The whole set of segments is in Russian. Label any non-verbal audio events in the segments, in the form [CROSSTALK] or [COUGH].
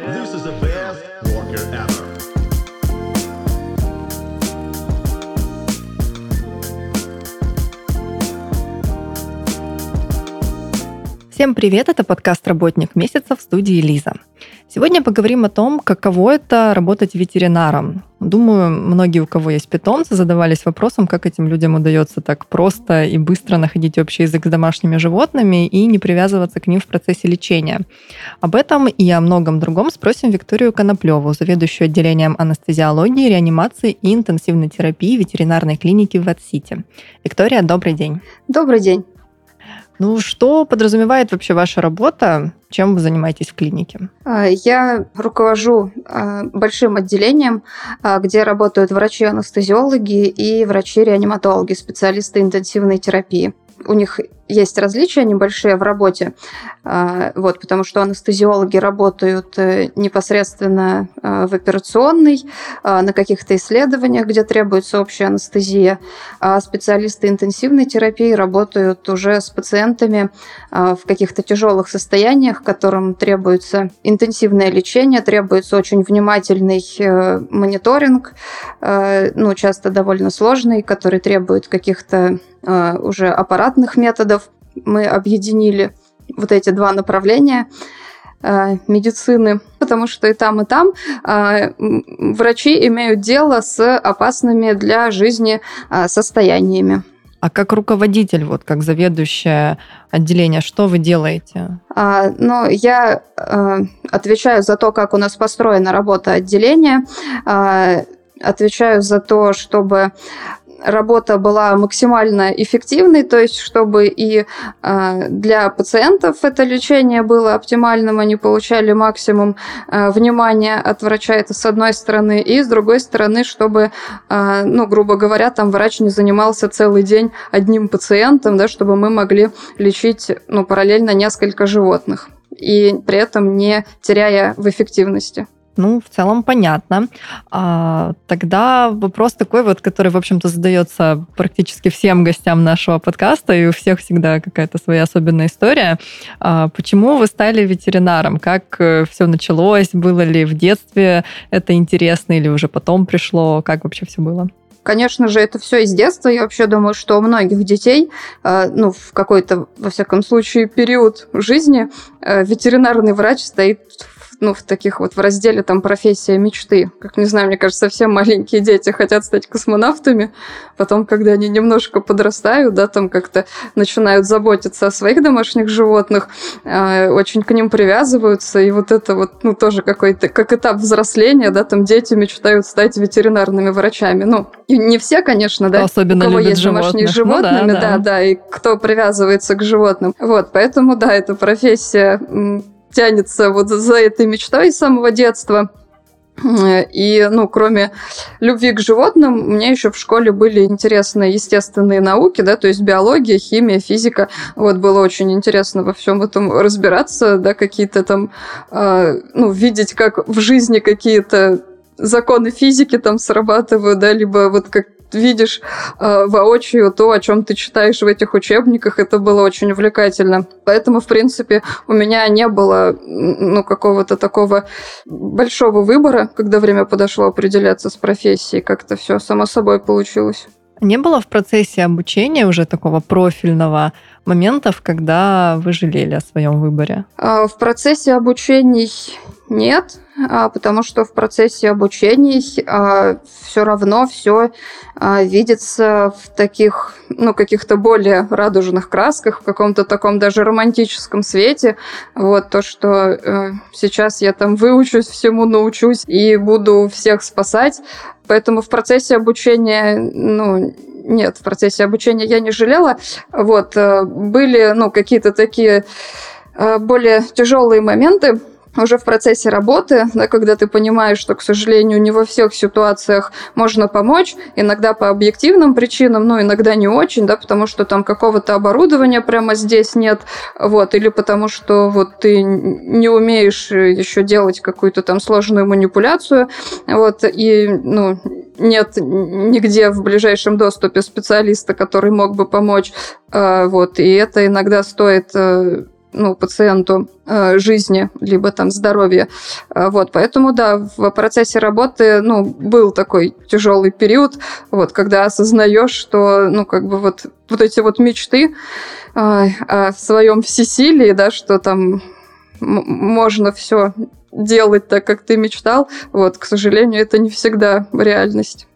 This is the best worker ever. Всем привет, это подкаст «Работник месяца» в студии Лиза. Сегодня поговорим о том, каково это работать ветеринаром. Думаю, многие, у кого есть питомцы, задавались вопросом, как этим людям удается так просто и быстро находить общий язык с домашними животными и не привязываться к ним в процессе лечения. Об этом и о многом другом спросим Викторию Коноплеву, заведующую отделением анестезиологии, реанимации и интенсивной терапии ветеринарной клиники в Ватсити. Виктория, добрый день. Добрый день. Ну, что подразумевает вообще ваша работа? Чем вы занимаетесь в клинике? А, я руковожу а, большим отделением, а, где работают врачи-анестезиологи и врачи-реаниматологи, специалисты интенсивной терапии. У них есть различия небольшие в работе, а, вот, потому что анестезиологи работают э, непосредственно а, в операционной, а, на каких-то исследованиях, где требуется общая анестезия, а специалисты интенсивной терапии работают уже с пациентами в каких-то тяжелых состояниях, которым требуется интенсивное лечение, требуется очень внимательный э, мониторинг, э, ну, часто довольно сложный, который требует каких-то уже аппаратных методов, мы объединили вот эти два направления э, медицины, потому что и там, и там э, врачи имеют дело с опасными для жизни э, состояниями. А как руководитель, вот как заведующая отделения, что вы делаете? А, ну, я э, отвечаю за то, как у нас построена работа отделения, э, отвечаю за то, чтобы работа была максимально эффективной, то есть чтобы и э, для пациентов это лечение было оптимальным, они получали максимум э, внимания от врача, это с одной стороны, и с другой стороны, чтобы, э, ну, грубо говоря, там врач не занимался целый день одним пациентом, да, чтобы мы могли лечить, ну, параллельно несколько животных и при этом не теряя в эффективности. Ну, в целом понятно. А, тогда вопрос такой вот, который, в общем-то, задается практически всем гостям нашего подкаста, и у всех всегда какая-то своя особенная история. А, почему вы стали ветеринаром? Как э, все началось? Было ли в детстве это интересно или уже потом пришло? Как вообще все было? Конечно же, это все из детства. Я вообще думаю, что у многих детей, э, ну, в какой-то, во всяком случае, период жизни э, ветеринарный врач стоит ну, в таких вот в разделе там профессия мечты. Как, не знаю, мне кажется, совсем маленькие дети хотят стать космонавтами, потом, когда они немножко подрастают, да, там как-то начинают заботиться о своих домашних животных, э, очень к ним привязываются, и вот это вот, ну, тоже какой-то, как этап взросления, да, там дети мечтают стать ветеринарными врачами. Ну, не все, конечно, да, особенно у кого есть животных. домашние животные, ну, да, да, да, да, и кто привязывается к животным. Вот, поэтому, да, эта профессия тянется вот за этой мечтой с самого детства. И, ну, кроме любви к животным, у меня еще в школе были интересные естественные науки, да, то есть биология, химия, физика. Вот было очень интересно во всем этом разбираться, да, какие-то там, э, ну, видеть, как в жизни какие-то законы физики там срабатывают, да, либо вот как видишь э, воочию то, о чем ты читаешь в этих учебниках, это было очень увлекательно. Поэтому, в принципе, у меня не было ну, какого-то такого большого выбора, когда время подошло определяться с профессией, как-то все само собой получилось. Не было в процессе обучения уже такого профильного моментов, когда вы жалели о своем выборе? А, в процессе обучений нет, потому что в процессе обучений а, все равно все видится в таких, ну, каких-то более радужных красках, в каком-то таком даже романтическом свете. Вот то, что э, сейчас я там выучусь, всему научусь и буду всех спасать. Поэтому в процессе обучения, ну, нет, в процессе обучения я не жалела. Вот, э, были, ну, какие-то такие э, более тяжелые моменты, уже в процессе работы, да, когда ты понимаешь, что, к сожалению, не во всех ситуациях можно помочь, иногда по объективным причинам, но иногда не очень, да, потому что там какого-то оборудования прямо здесь нет, вот, или потому что вот ты не умеешь еще делать какую-то там сложную манипуляцию, вот, и, ну, нет нигде в ближайшем доступе специалиста, который мог бы помочь, а, вот, и это иногда стоит э, ну, пациенту э, жизни, либо там здоровья. Э, вот, поэтому, да, в процессе работы, ну, был такой тяжелый период, вот, когда осознаешь, что, ну, как бы вот, вот эти вот мечты э, о своем всесилии, да, что там можно все делать так, как ты мечтал, вот, к сожалению, это не всегда реальность.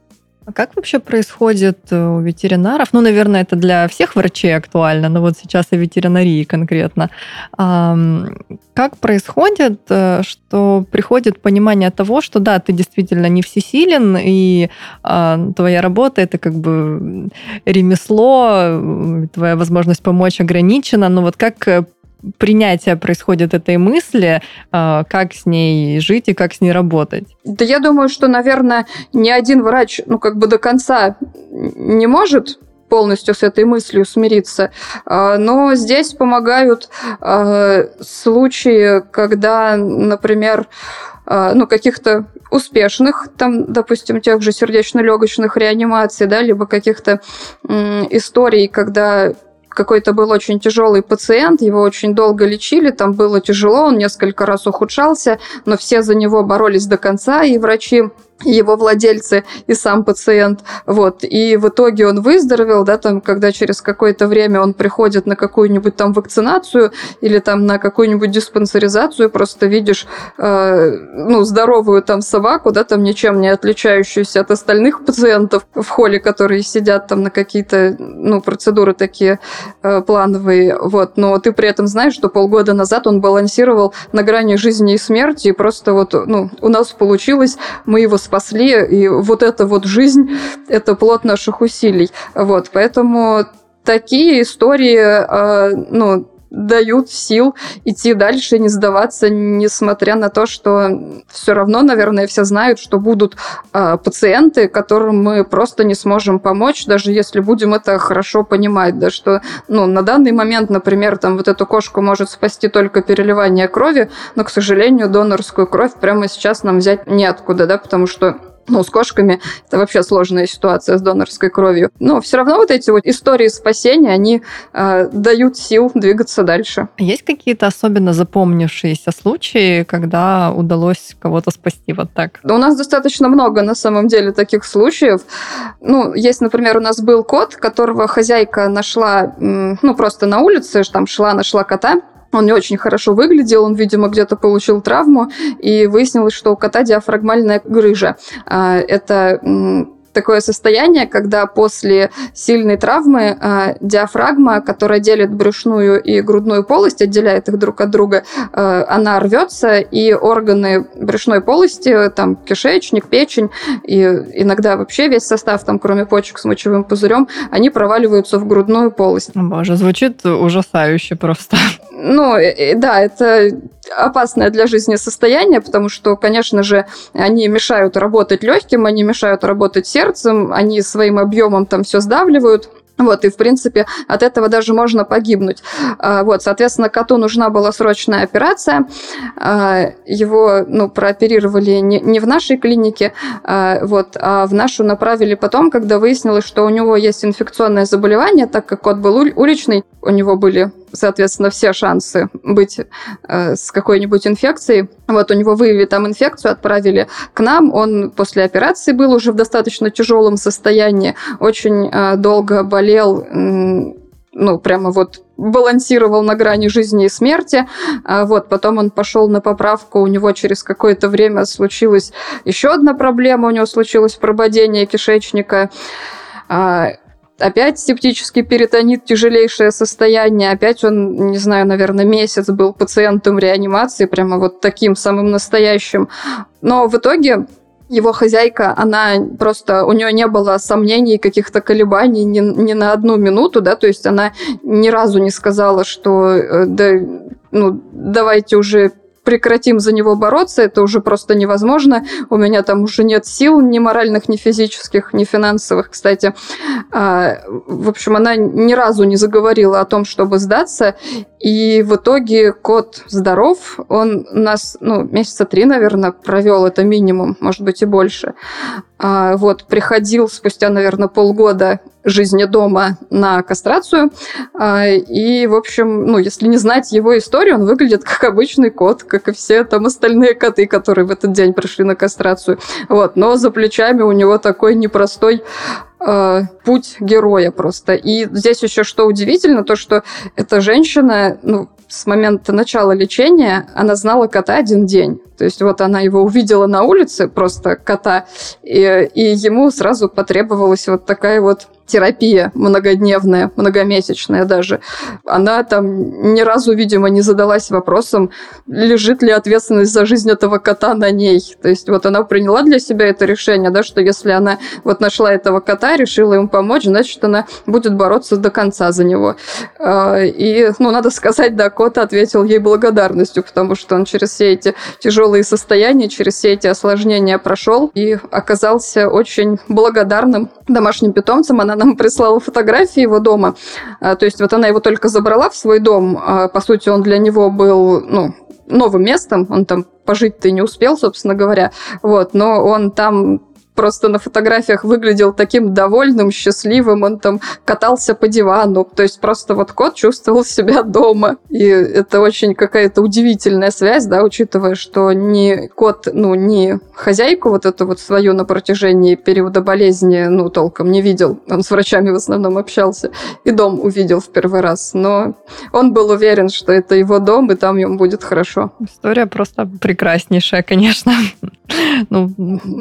А как вообще происходит э, у ветеринаров? Ну, наверное, это для всех врачей актуально, но вот сейчас о ветеринарии конкретно. Как происходит, э, что приходит понимание того, что да, ты действительно не всесилен, и а, твоя работа это как бы ремесло, твоя возможность помочь ограничена, но вот как э, принятие происходит этой мысли, а, как с ней жить и как с ней работать? Да я думаю, что, наверное, ни один врач, ну, как бы до конца не может полностью с этой мыслью смириться. А, но здесь помогают а, случаи, когда, например, ну, каких-то успешных, там, допустим, тех же сердечно-легочных реанимаций, да, либо каких-то историй, когда какой-то был очень тяжелый пациент, его очень долго лечили, там было тяжело, он несколько раз ухудшался, но все за него боролись до конца, и врачи его владельцы и сам пациент. Вот. И в итоге он выздоровел, да, там, когда через какое-то время он приходит на какую-нибудь там вакцинацию или там на какую-нибудь диспансеризацию, просто видишь, э, ну, здоровую там собаку, да, там ничем не отличающуюся от остальных пациентов в холле, которые сидят там на какие-то, ну, процедуры такие э, плановые, вот. Но ты при этом знаешь, что полгода назад он балансировал на грани жизни и смерти, и просто вот, ну, у нас получилось, мы его спасли, и вот эта вот жизнь – это плод наших усилий. Вот, поэтому такие истории, а, ну, дают сил идти дальше, не сдаваться, несмотря на то, что все равно, наверное, все знают, что будут э, пациенты, которым мы просто не сможем помочь, даже если будем это хорошо понимать, да, что ну, на данный момент, например, там вот эту кошку может спасти только переливание крови, но, к сожалению, донорскую кровь прямо сейчас нам взять неоткуда, да, потому что ну, с кошками это вообще сложная ситуация с донорской кровью. Но все равно вот эти вот истории спасения, они э, дают сил двигаться дальше. Есть какие-то особенно запомнившиеся случаи, когда удалось кого-то спасти вот так? Да у нас достаточно много, на самом деле, таких случаев. Ну, есть, например, у нас был кот, которого хозяйка нашла, ну, просто на улице, там шла, нашла кота, он не очень хорошо выглядел, он, видимо, где-то получил травму, и выяснилось, что у кота диафрагмальная грыжа. А, это такое состояние, когда после сильной травмы э, диафрагма, которая делит брюшную и грудную полость, отделяет их друг от друга, э, она рвется, и органы брюшной полости, там кишечник, печень, и иногда вообще весь состав, там, кроме почек с мочевым пузырем, они проваливаются в грудную полость. Боже, звучит ужасающе просто. Ну, да, это опасное для жизни состояние, потому что, конечно же, они мешают работать легким, они мешают работать сердцем, они своим объемом там все сдавливают. Вот, и, в принципе, от этого даже можно погибнуть. А, вот, соответственно, коту нужна была срочная операция. А, его, ну, прооперировали не, не в нашей клинике, а, вот, а в нашу направили потом, когда выяснилось, что у него есть инфекционное заболевание, так как кот был уличный, у него были соответственно, все шансы быть э, с какой-нибудь инфекцией. Вот у него выявили там инфекцию, отправили к нам. Он после операции был уже в достаточно тяжелом состоянии, очень э, долго болел, э, ну, прямо вот балансировал на грани жизни и смерти. А вот, потом он пошел на поправку, у него через какое-то время случилась еще одна проблема, у него случилось прободение кишечника. Опять септический перитонит, тяжелейшее состояние. Опять он, не знаю, наверное, месяц был пациентом реанимации, прямо вот таким самым настоящим. Но в итоге его хозяйка, она просто, у нее не было сомнений, каких-то колебаний ни, ни на одну минуту, да, то есть она ни разу не сказала, что э, да, ну, давайте уже прекратим за него бороться, это уже просто невозможно. У меня там уже нет сил ни моральных, ни физических, ни финансовых, кстати. А, в общем, она ни разу не заговорила о том, чтобы сдаться. И в итоге кот здоров. Он нас, ну, месяца три, наверное, провел, это минимум, может быть и больше. А, вот, приходил спустя, наверное, полгода жизни дома на кастрацию. А, и, в общем, ну, если не знать его историю, он выглядит как обычный кот, как и все там остальные коты, которые в этот день пришли на кастрацию. Вот. Но за плечами у него такой непростой э, путь героя просто. И здесь еще что удивительно, то, что эта женщина, ну, с момента начала лечения она знала кота один день. То есть вот она его увидела на улице, просто кота, и, и ему сразу потребовалась вот такая вот терапия многодневная, многомесячная даже, она там ни разу, видимо, не задалась вопросом, лежит ли ответственность за жизнь этого кота на ней. То есть вот она приняла для себя это решение, да, что если она вот нашла этого кота, решила ему помочь, значит, она будет бороться до конца за него. А, и, ну, надо сказать, да, кот ответил ей благодарностью, потому что он через все эти тяжелые состояния, через все эти осложнения прошел и оказался очень благодарным домашним питомцем. Она нам прислала фотографии его дома. А, то есть вот она его только забрала в свой дом. А, по сути, он для него был, ну, новым местом, он там пожить-то не успел, собственно говоря, вот, но он там просто на фотографиях выглядел таким довольным, счастливым, он там катался по дивану, то есть просто вот кот чувствовал себя дома. И это очень какая-то удивительная связь, да, учитывая, что ни кот, ну, ни хозяйку вот эту вот свою на протяжении периода болезни, ну, толком не видел. Он с врачами в основном общался. И дом увидел в первый раз. Но он был уверен, что это его дом, и там ему будет хорошо. История просто прекраснейшая, конечно. [LAUGHS] Ну,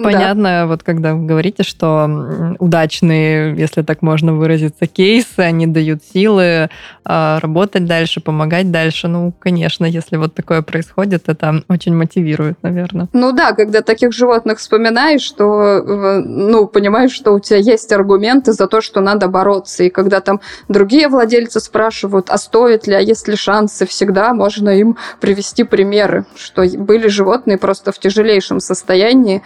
понятно, вот когда вы говорите, что удачные, если так можно выразиться, кейсы, они дают силы а, работать дальше, помогать дальше. Ну, конечно, если вот такое происходит, это очень мотивирует, наверное. Ну да, когда таких животных вспоминаешь, что, ну, понимаешь, что у тебя есть аргументы за то, что надо бороться. И когда там другие владельцы спрашивают, а стоит ли, а есть ли шансы, всегда можно им привести примеры, что были животные просто в тяжелейшем состоянии,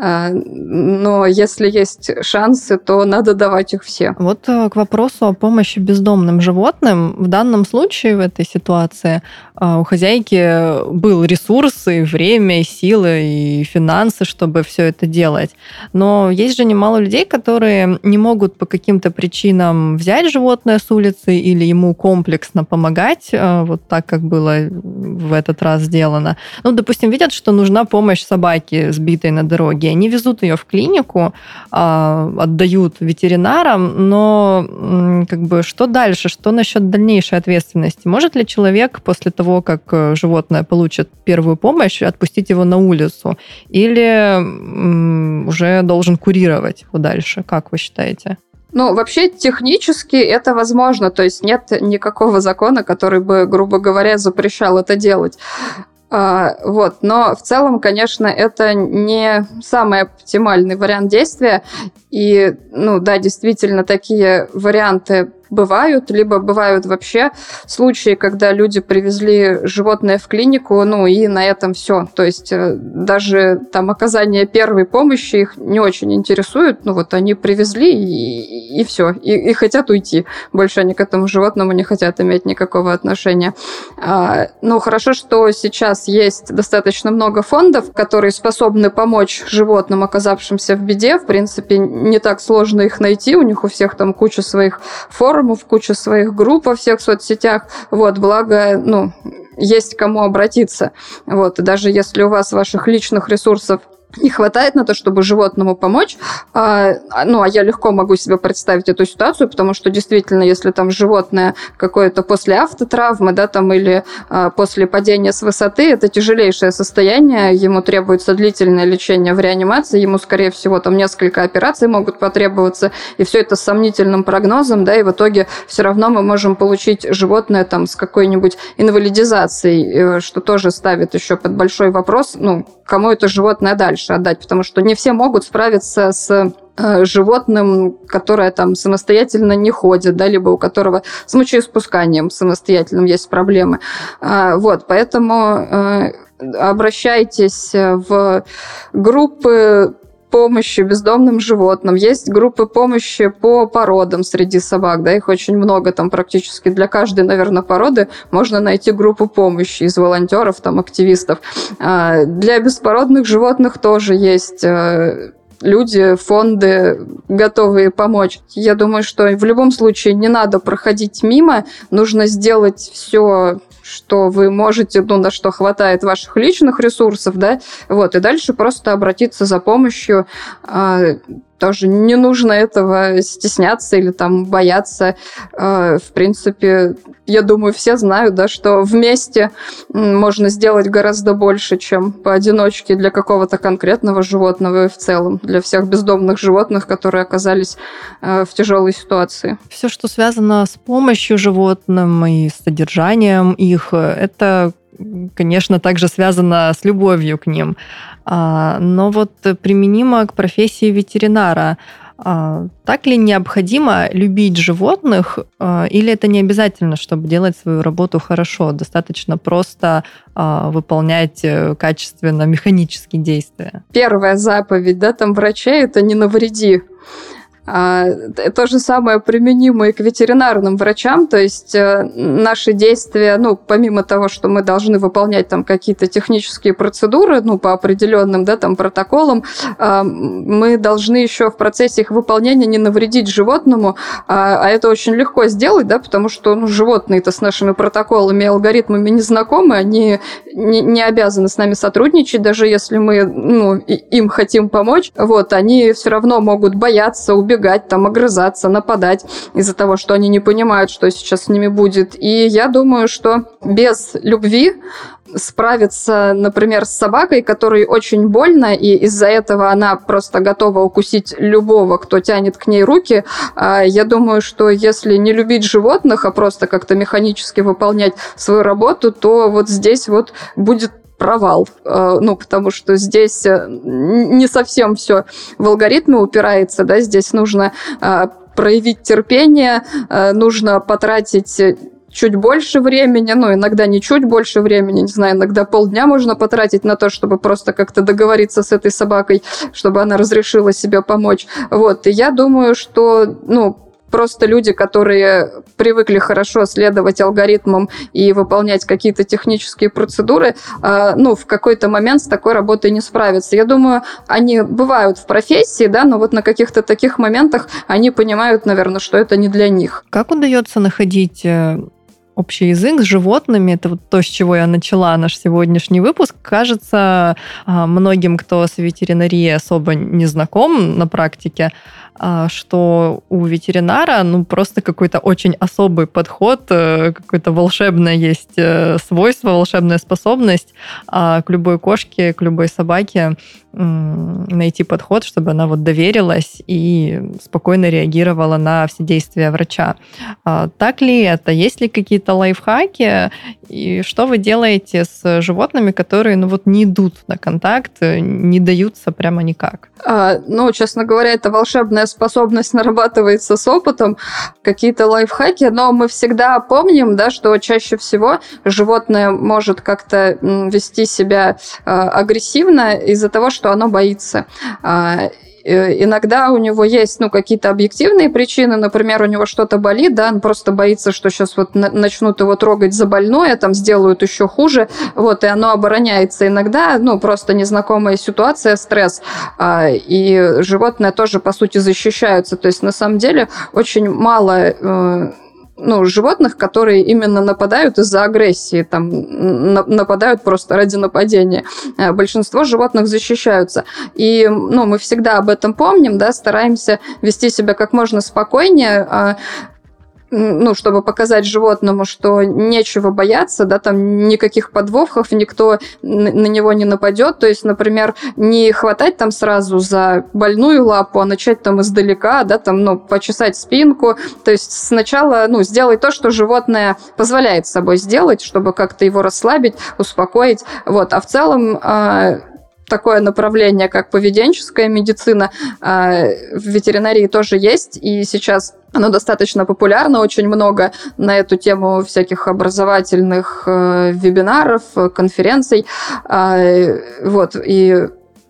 но если есть шансы, то надо давать их все. Вот э, к вопросу о помощи бездомным животным. В данном случае, в этой ситуации, э, у хозяйки был ресурс, и время, и силы, и финансы, чтобы все это делать. Но есть же немало людей, которые не могут по каким-то причинам взять животное с улицы или ему комплексно помогать, э, вот так, как было в этот раз сделано. Ну, допустим, видят, что нужна помощь собаке, сбитой на дороге, и они везут ее в клинику, а, отдают ветеринарам, но как бы что дальше, что насчет дальнейшей ответственности? Может ли человек после того, как э, животное получит первую помощь, отпустить его на улицу? Или уже должен курировать его дальше? Как вы считаете? Ну, вообще, технически это возможно, то есть нет никакого закона, который бы, грубо говоря, запрещал это делать. А, вот. Но в целом, конечно, это не самый оптимальный вариант действия. И, ну да, действительно, такие варианты бывают, либо бывают вообще случаи, когда люди привезли животное в клинику, ну и на этом все. То есть э, даже там оказание первой помощи их не очень интересует. Ну вот они привезли и, и все, и, и хотят уйти. Больше они к этому животному не хотят иметь никакого отношения. А, ну хорошо, что сейчас есть достаточно много фондов, которые способны помочь животным, оказавшимся в беде. В принципе, не так сложно их найти. У них у всех там куча своих форумов, форумов, куча своих групп во всех соцсетях. Вот, благо, ну, есть кому обратиться. Вот, и даже если у вас ваших личных ресурсов не хватает на то, чтобы животному помочь. А, ну, а я легко могу себе представить эту ситуацию, потому что действительно, если там животное какое-то после автотравмы, да, там, или а, после падения с высоты, это тяжелейшее состояние, ему требуется длительное лечение в реанимации, ему, скорее всего, там несколько операций могут потребоваться, и все это с сомнительным прогнозом, да, и в итоге все равно мы можем получить животное там с какой-нибудь инвалидизацией, э, что тоже ставит еще под большой вопрос, ну, кому это животное дальше отдать, потому что не все могут справиться с э, животным, которое там самостоятельно не ходит, да, либо у которого с мочеиспусканием самостоятельным есть проблемы. А, вот, поэтому э, обращайтесь в группы помощи бездомным животным. Есть группы помощи по породам среди собак, да, их очень много, там практически для каждой, наверное, породы можно найти группу помощи из волонтеров, там, активистов. А, для беспородных животных тоже есть э, люди, фонды готовые помочь. Я думаю, что в любом случае не надо проходить мимо, нужно сделать все что вы можете, ну, на что хватает ваших личных ресурсов, да, вот, и дальше просто обратиться за помощью а, тоже не нужно этого стесняться или там бояться. Э, в принципе, я думаю, все знают, да, что вместе можно сделать гораздо больше, чем поодиночке для какого-то конкретного животного и в целом для всех бездомных животных, которые оказались э, в тяжелой ситуации. Все, что связано с помощью животным и содержанием их, это конечно, также связано с любовью к ним. А, но вот применимо к профессии ветеринара. А, так ли необходимо любить животных, а, или это не обязательно, чтобы делать свою работу хорошо? Достаточно просто выполнять э, качественно механические действия? Первая заповедь да, там врачей – это не навреди. А, то же самое применимо и к ветеринарным врачам, то есть э, наши действия, ну, помимо того, что мы должны выполнять там какие-то технические процедуры, ну, по определенным, да, там, протоколам, а, мы должны еще в процессе их выполнения не навредить животному, а, а это очень легко сделать, да, потому что, ну, животные-то с нашими протоколами и алгоритмами не знакомы, они не обязаны с нами сотрудничать, даже если мы, ну, им хотим помочь, вот, они все равно могут бояться, убегать, убегать, там, огрызаться, нападать из-за того, что они не понимают, что сейчас с ними будет. И я думаю, что без любви справиться, например, с собакой, которой очень больно, и из-за этого она просто готова укусить любого, кто тянет к ней руки. А, я думаю, что если не любить животных, а просто как-то механически выполнять свою работу, то вот здесь вот будет провал, э, ну, потому что здесь э, не совсем все в алгоритмы упирается, да, здесь нужно э, проявить терпение, нужно потратить чуть больше времени, ну, иногда не чуть больше времени, не знаю, иногда полдня можно потратить на то, чтобы просто как-то договориться с этой собакой, чтобы она разрешила себе помочь. Вот, и я думаю, что, ну, просто люди, которые привыкли хорошо следовать алгоритмам и выполнять какие-то технические процедуры, а, ну, в какой-то момент с такой работой не справятся. Я думаю, они бывают в профессии, да, но вот на каких-то таких моментах они понимают, наверное, что это не для них. Как удается находить э, общий язык с животными. Это вот то, с чего я начала наш сегодняшний выпуск. Кажется, а, многим, кто с ветеринарией особо не знаком на практике, что у ветеринара ну просто какой-то очень особый подход, э, какое-то волшебное есть э, свойство, волшебная способность а, к любой кошке, к любой собаке найти подход, чтобы она вот доверилась и спокойно реагировала на все действия врача. А, так ли это? Есть ли какие-то лайфхаки? И что вы делаете с животными, которые ну вот не идут на контакт, не даются прямо никак? А, ну, честно говоря, это волшебная способность нарабатывается с опытом, какие-то лайфхаки, но мы всегда помним, да, что чаще всего животное может как-то вести себя э, агрессивно из-за того, что оно боится. А, Э, иногда у него есть ну, какие-то объективные причины, например, у него что-то болит, да, он просто боится, что сейчас вот начнут его трогать за больное, там сделают еще хуже, вот, и оно обороняется. Иногда, ну, просто незнакомая ситуация, стресс, а, и животные тоже, по сути, защищаются. То есть, на самом деле, очень мало э, ну, животных, которые именно нападают из-за агрессии, там, на, нападают просто ради нападения. Э, большинство животных защищаются. И, ну, мы всегда об этом помним, да, стараемся вести себя как можно спокойнее, а ну, чтобы показать животному, что нечего бояться, да, там никаких подвохов, никто на него не нападет. То есть, например, не хватать там сразу за больную лапу, а начать там издалека, да, там, ну, почесать спинку. То есть сначала, ну, сделать то, что животное позволяет собой сделать, чтобы как-то его расслабить, успокоить. Вот. А в целом а, такое направление, как поведенческая медицина, а, в ветеринарии тоже есть, и сейчас оно достаточно популярно, очень много на эту тему всяких образовательных э, вебинаров, конференций. А, вот, и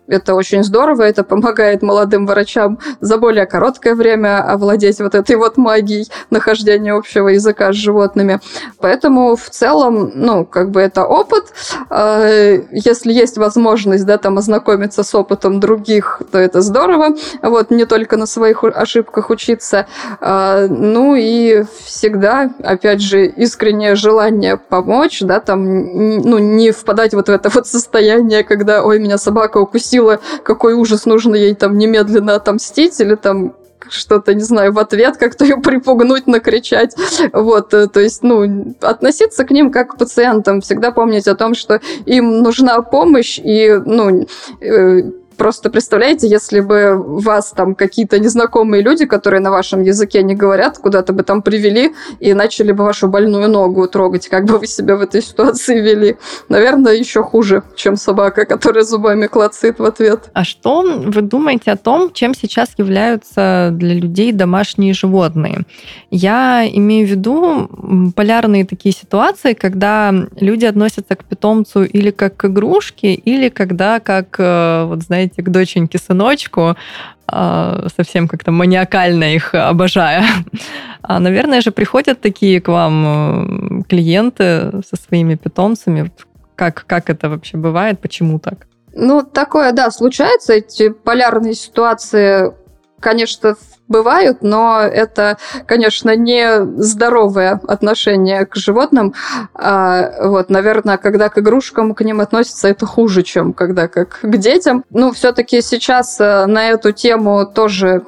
это очень здорово, это помогает молодым врачам за более короткое время овладеть вот этой вот магией нахождения общего языка с животными. Поэтому в целом, ну, как бы это опыт. А, если есть возможность, да, там ознакомиться с опытом других, то это здорово. Вот, не только на своих ошибках учиться. А, ну и всегда, опять же, искреннее желание помочь, да, там, ну, не впадать вот в это вот состояние, когда, ой, меня собака укусила, какой ужас, нужно ей там немедленно отомстить, или там что-то, не знаю, в ответ как-то ее припугнуть, накричать. Вот, э, то есть, ну, относиться к ним как к пациентам, всегда помнить о том, что им нужна помощь, и, ну, э, Просто представляете, если бы вас там какие-то незнакомые люди, которые на вашем языке не говорят, куда-то бы там привели и начали бы вашу больную ногу трогать, как бы вы себя в этой ситуации вели. Наверное, еще хуже, чем собака, которая зубами клацает в ответ. А что вы думаете о том, чем сейчас являются для людей домашние животные? Я имею в виду полярные такие ситуации, когда люди относятся к питомцу или как к игрушке, или когда как, э, вот знаете, знаете, к доченьке, сыночку, а, совсем как-то маниакально их обожая. А, наверное же, приходят такие к вам э, клиенты со своими питомцами. Как, как это вообще бывает? Почему так? Ну, такое, да, случается. Эти полярные ситуации, конечно, бывают, но это, конечно, не здоровое отношение к животным. А, вот, наверное, когда к игрушкам к ним относятся, это хуже, чем когда как к детям. Ну, все-таки сейчас э, на эту тему тоже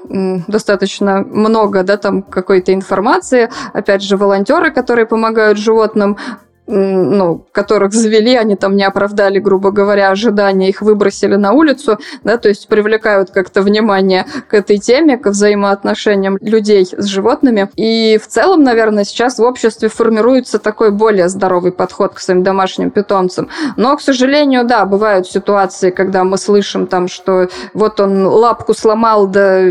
достаточно много, да, там какой-то информации. Опять же, волонтеры, которые помогают животным, ну, которых завели, они там не оправдали, грубо говоря, ожидания, их выбросили на улицу, да, то есть привлекают как-то внимание к этой теме, к взаимоотношениям людей с животными. И в целом, наверное, сейчас в обществе формируется такой более здоровый подход к своим домашним питомцам. Но, к сожалению, да, бывают ситуации, когда мы слышим там, что вот он лапку сломал, да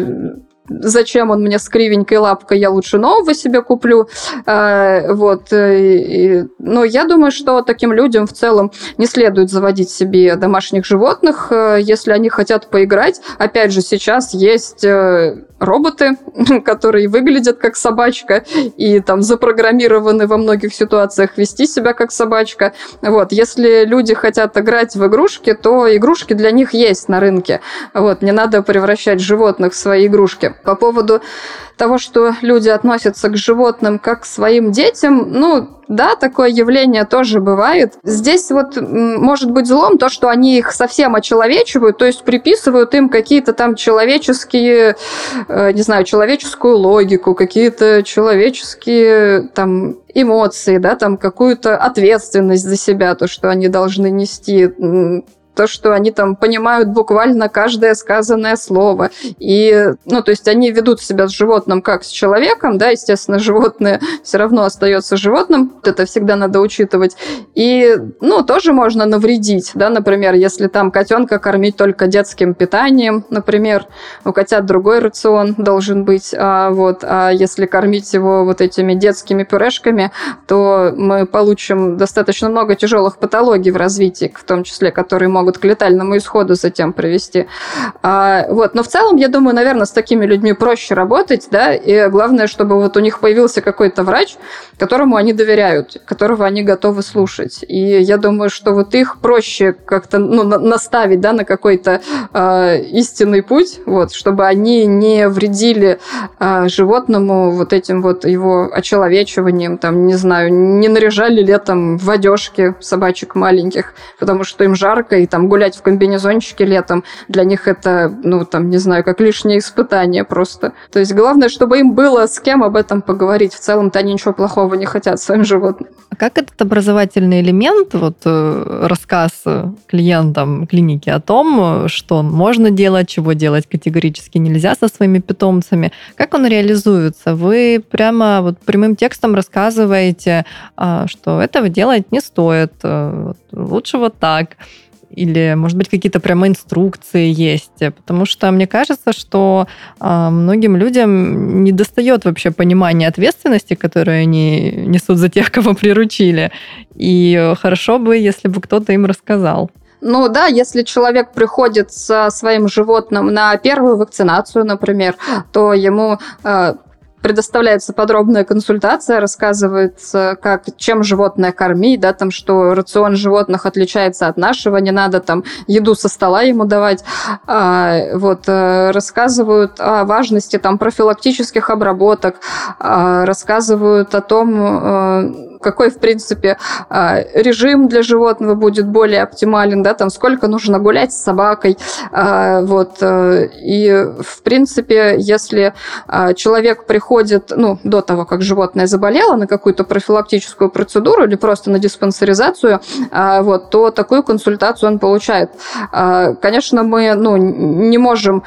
зачем он мне с кривенькой лапкой, я лучше нового себе куплю. А, вот. Э, но я думаю, что таким людям в целом не следует заводить себе домашних животных, э, если они хотят поиграть. Опять же, сейчас есть э, роботы, [LAUGHS] которые выглядят как собачка и там запрограммированы во многих ситуациях вести себя как собачка. Вот. Если люди хотят играть в игрушки, то игрушки для них есть на рынке. Вот. Не надо превращать животных в свои игрушки. По поводу того, что люди относятся к животным как к своим детям, ну, да, такое явление тоже бывает. Здесь вот может быть злом то, что они их совсем очеловечивают, то есть приписывают им какие-то там человеческие, э, не знаю, человеческую логику, какие-то человеческие там эмоции, да, там какую-то ответственность за себя, то, что они должны нести то, что они там понимают буквально каждое сказанное слово. И, ну, то есть они ведут себя с животным как с человеком, да, естественно, животное [LAUGHS] все равно остается животным, это всегда надо учитывать. И, ну, тоже можно навредить, да, например, если там котенка кормить только детским питанием, например, у котят другой рацион должен быть, а вот, а если кормить его вот этими детскими пюрешками, то мы получим достаточно много тяжелых патологий в развитии, в том числе, которые могут могут к летальному исходу затем привести. А, вот. Но в целом, я думаю, наверное, с такими людьми проще работать, да, и главное, чтобы вот у них появился какой-то врач, которому они доверяют, которого они готовы слушать. И я думаю, что вот их проще как-то ну, наставить, да, на какой-то э, истинный путь, вот, чтобы они не вредили э, животному вот этим вот его очеловечиванием, там, не знаю, не наряжали летом в одежке собачек маленьких, потому что им жарко, и там гулять в комбинезончике летом, для них это, ну, там, не знаю, как лишнее испытание просто. То есть главное, чтобы им было с кем об этом поговорить. В целом-то они ничего плохого не хотят своим животным. А как этот образовательный элемент, вот э, рассказ клиентам клиники о том, что можно делать, чего делать категорически нельзя со своими питомцами, как он реализуется? Вы прямо вот прямым текстом рассказываете, а, что этого делать не стоит, э, лучше вот так или, может быть, какие-то прямо инструкции есть? Потому что мне кажется, что э, многим людям не достает вообще понимания ответственности, которую они несут за тех, кого приручили. И хорошо бы, если бы кто-то им рассказал. Ну да, если человек приходит со своим животным на первую вакцинацию, например, то ему э, предоставляется подробная консультация, рассказывается, как, чем животное кормить, да, там, что рацион животных отличается от нашего, не надо там еду со стола ему давать. А, вот, э, рассказывают о важности там профилактических обработок, а, рассказывают о том, э, какой, в принципе, а, режим для животного будет более оптимален, да, там сколько нужно гулять с собакой, а, вот, э, и, в принципе, если а, человек приходит, ну, до того, как животное заболело на какую-то профилактическую процедуру или просто на диспансеризацию, вот, то такую консультацию он получает. Конечно, мы, ну, не можем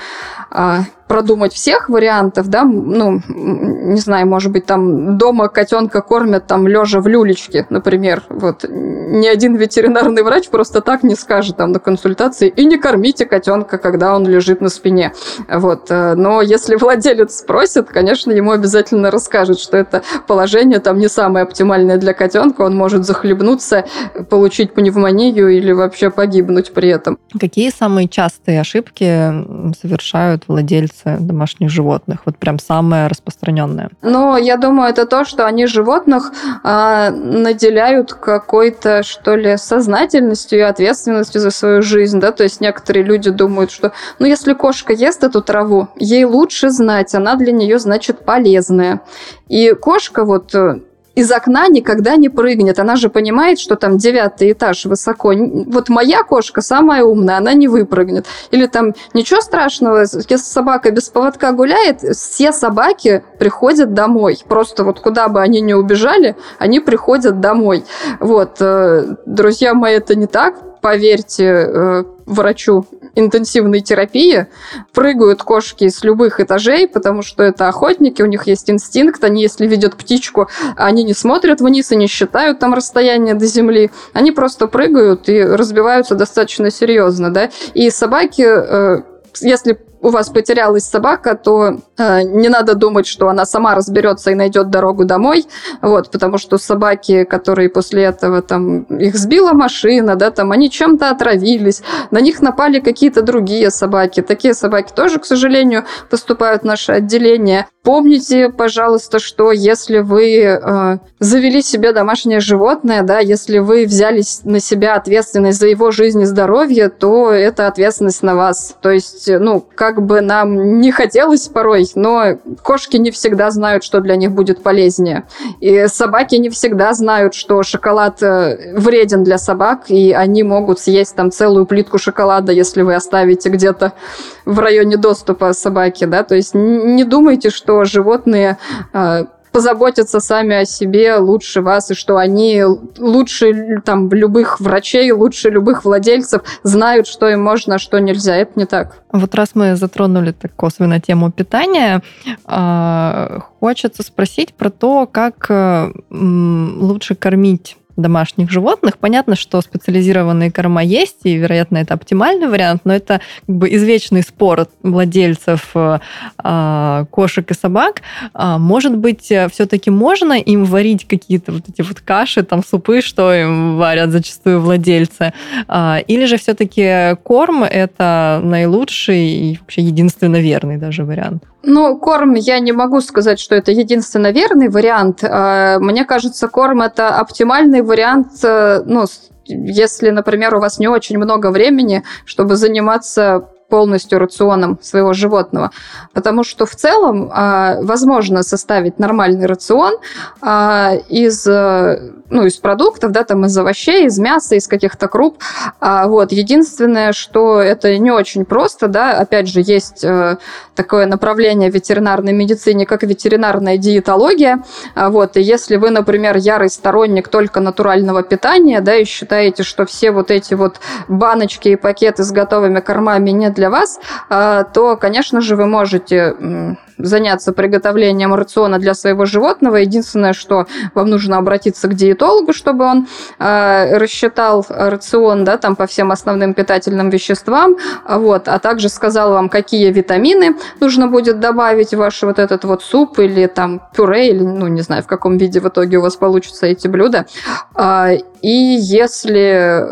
продумать всех вариантов, да, ну, не знаю, может быть, там дома котенка кормят там лежа в люлечке, например, вот, ни один ветеринарный врач просто так не скажет там на консультации, и не кормите котенка, когда он лежит на спине, вот, э, но если владелец спросит, конечно, ему обязательно расскажет, что это положение там не самое оптимальное для котенка, он может захлебнуться, получить пневмонию или вообще погибнуть при этом. Какие самые частые ошибки совершают владельцы домашних животных? Вот прям самое распространенное. Ну, я думаю, это то, что они животных э, наделяют какой-то, что ли, сознательностью и ответственностью за свою жизнь, да, то есть некоторые люди думают, что, ну, если кошка ест эту траву, ей лучше знать, она для нее, значит, полезная. И кошка вот э, из окна никогда не прыгнет. Она же понимает, что там девятый этаж высоко. Вот моя кошка самая умная, она не выпрыгнет. Или там ничего страшного, если собака без поводка гуляет, все собаки приходят домой. Просто вот куда бы они ни убежали, они приходят домой. Вот, э, друзья мои, это не так поверьте э, врачу интенсивной терапии, прыгают кошки с любых этажей, потому что это охотники, у них есть инстинкт, они, если видят птичку, они не смотрят вниз и не считают там расстояние до земли, они просто прыгают и разбиваются достаточно серьезно, да, и собаки, э, если у вас потерялась собака, то э, не надо думать, что она сама разберется и найдет дорогу домой, вот, потому что собаки, которые после этого там их сбила машина, да, там они чем-то отравились, на них напали какие-то другие собаки. Такие собаки тоже, к сожалению, поступают в наше отделение. Помните, пожалуйста, что если вы э, завели себе домашнее животное, да, если вы взяли на себя ответственность за его жизнь и здоровье, то это ответственность на вас. То есть, ну, как бы нам не хотелось порой, но кошки не всегда знают, что для них будет полезнее. И собаки не всегда знают, что шоколад э, вреден для собак, и они могут съесть там целую плитку шоколада, если вы оставите где-то в районе доступа собаки, да. То есть не думайте, что животные э, позаботятся сами о себе лучше вас, и что они лучше там любых врачей, лучше любых владельцев знают, что им можно, а что нельзя. Это не так. Вот раз мы затронули так косвенно тему питания, э, хочется спросить про то, как э, лучше кормить домашних животных. Понятно, что специализированные корма есть, и, вероятно, это оптимальный вариант, но это как бы извечный спор владельцев э, кошек и собак. А, может быть, все-таки можно им варить какие-то вот эти вот каши, там супы, что им варят зачастую владельцы? А, или же все-таки корм это наилучший и вообще единственно верный даже вариант? Ну, корм, я не могу сказать, что это единственно верный вариант. А, мне кажется, корм – это оптимальный вариант, э, ну, если, например, у вас не очень много времени, чтобы заниматься полностью рационом своего животного. Потому что в целом а, возможно составить нормальный рацион а, из, э, ну, из продуктов, да, там из овощей, из мяса, из каких-то круп. А, вот. Единственное, что это не очень просто, да, опять же, есть э, такое направление в ветеринарной медицине, как ветеринарная диетология. Вот. И если вы, например, ярый сторонник только натурального питания, да, и считаете, что все вот эти вот баночки и пакеты с готовыми кормами не для вас, а, то, конечно же, вы можете заняться приготовлением рациона для своего животного. Единственное, что вам нужно обратиться к диетологу, чтобы он э, рассчитал рацион да, там, по всем основным питательным веществам, вот, а также сказал вам, какие витамины нужно будет добавить в ваш вот этот вот суп или там пюре, или, ну, не знаю, в каком виде в итоге у вас получатся эти блюда. Э, И если